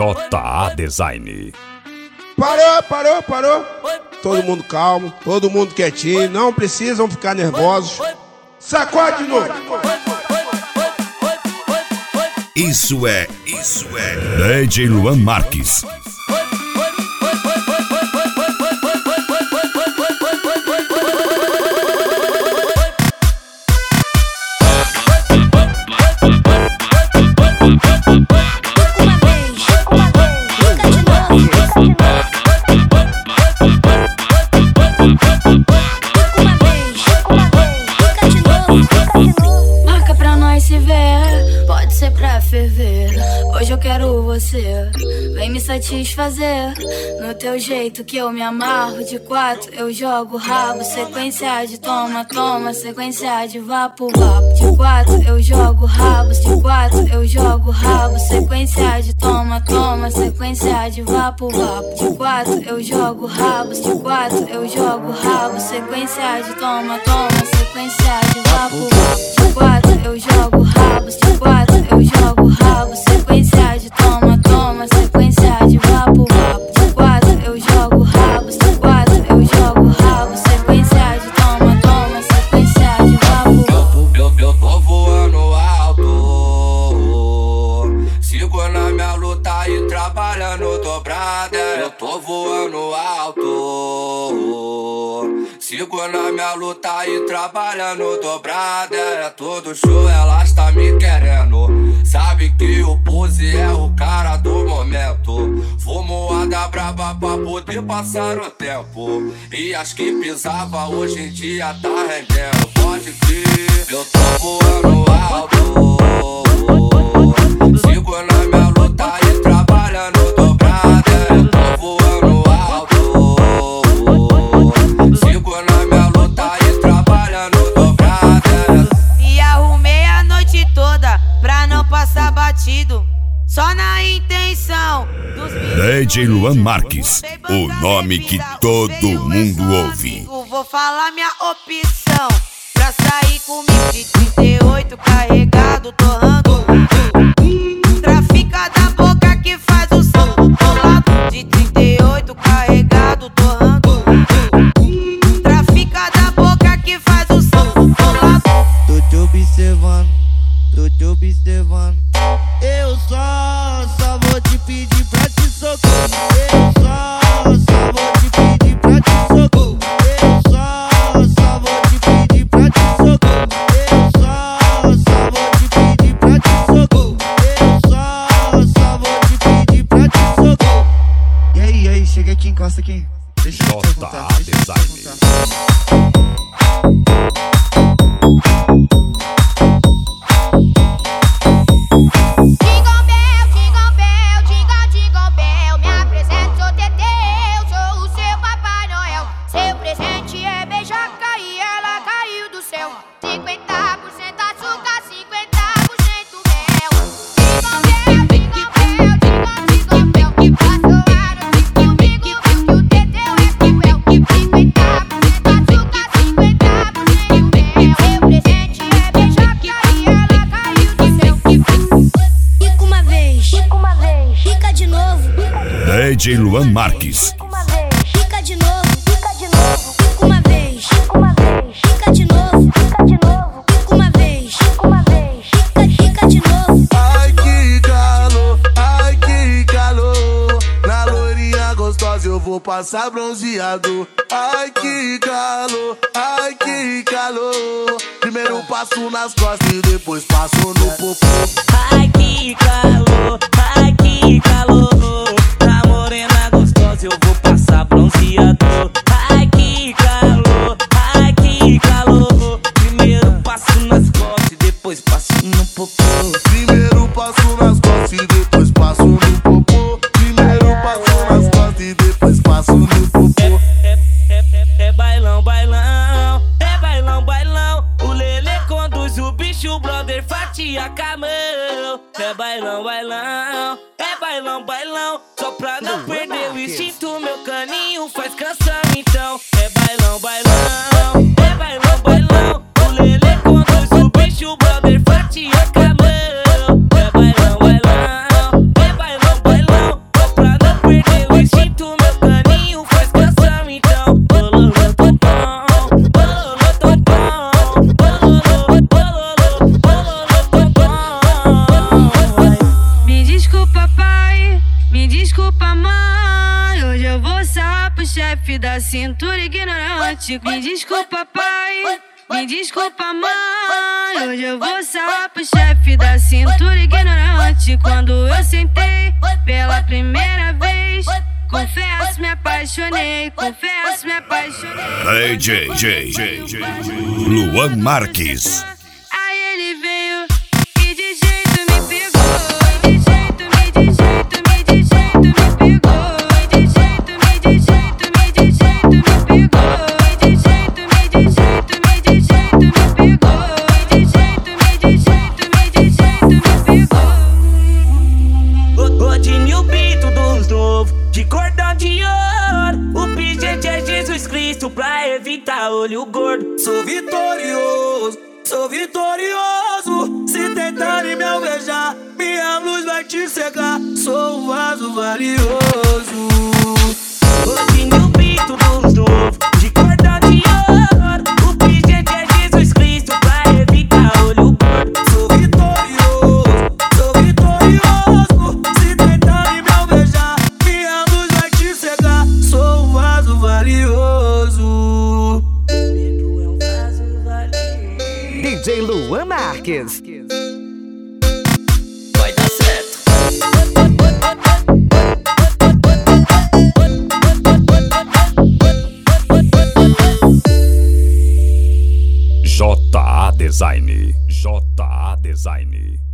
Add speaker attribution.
Speaker 1: JA Design.
Speaker 2: Parou, parou, parou. Todo mundo calmo, todo mundo quietinho, não precisam ficar nervosos. Sacode de novo.
Speaker 1: Isso é, isso é DJ Luan Marques.
Speaker 3: Você, vem me satisfazer. No teu jeito que eu me amarro, de quatro eu jogo rabo. Sequência de toma, toma, sequência de vapo, vapo. De quatro eu jogo rabos, de quatro eu jogo rabo. Sequência de toma, toma, sequência de vapo, vapo. De quatro eu jogo rabos, de quatro eu jogo rabo. Sequência de toma, toma, sequência de vapo, vapo. De quatro eu jogo rabos, de quatro eu jogo rabo. Sequência de
Speaker 4: trabalhando dobrada. Eu tô voando alto. Sigo na minha luta e trabalhando dobrada. É todo show, elas tá me querendo. Sabe que o pose é o cara do momento. Fumoada braba pra poder passar o tempo. E as que pisava hoje em dia tá rendendo. Pode crer, eu tô voando
Speaker 1: DJ Luan Marques, o nome que todo mundo ouve.
Speaker 5: Vou falar minha opção. Pra sair comigo de 38 carregado, torrando.
Speaker 6: Chega aqui, encosta aqui. Deixa eu te
Speaker 1: JA
Speaker 6: deixa eu te
Speaker 1: Design. DJ Luan Marques.
Speaker 3: fica uma vez, fica de novo, fica de novo, fica uma vez, fica uma vez, fica de novo, fica de novo, fica uma vez, fica uma vez, fica, fica de novo.
Speaker 6: Ai que calor, ai que calor. Na loirinha gostosa eu vou passar bronzeado. Ai que calor, ai que calor. Primeiro passo nas costas e depois passo no popô.
Speaker 7: Ai que calor, ai que calor. Bailão. Só pra não perder o instinto, meu caninho faz canção
Speaker 8: chefe da cintura ignorante. Me desculpa, pai. Me desculpa, mãe. Hoje eu vou salar pro chefe da cintura ignorante. Quando eu sentei pela primeira vez. Confesso, me apaixonei. Confesso, me apaixonei.
Speaker 9: J, J, Luan Marques.
Speaker 10: Sou vitorioso, sou vitorioso. Se tentarem me alvejar, minha luz vai te cegar. Sou um vaso valioso.
Speaker 7: Godinho Pinto dos novos, de cordão de ouro. O pingente é Jesus Cristo pra evitar olho gordo.
Speaker 10: Sou vitorioso, sou vitorioso. Se tentarem me alvejar, minha luz vai te cegar. Sou
Speaker 7: um vaso valioso.
Speaker 11: DJ Luan Marques.
Speaker 12: Vai dar certo.
Speaker 9: JA Design. JA Design.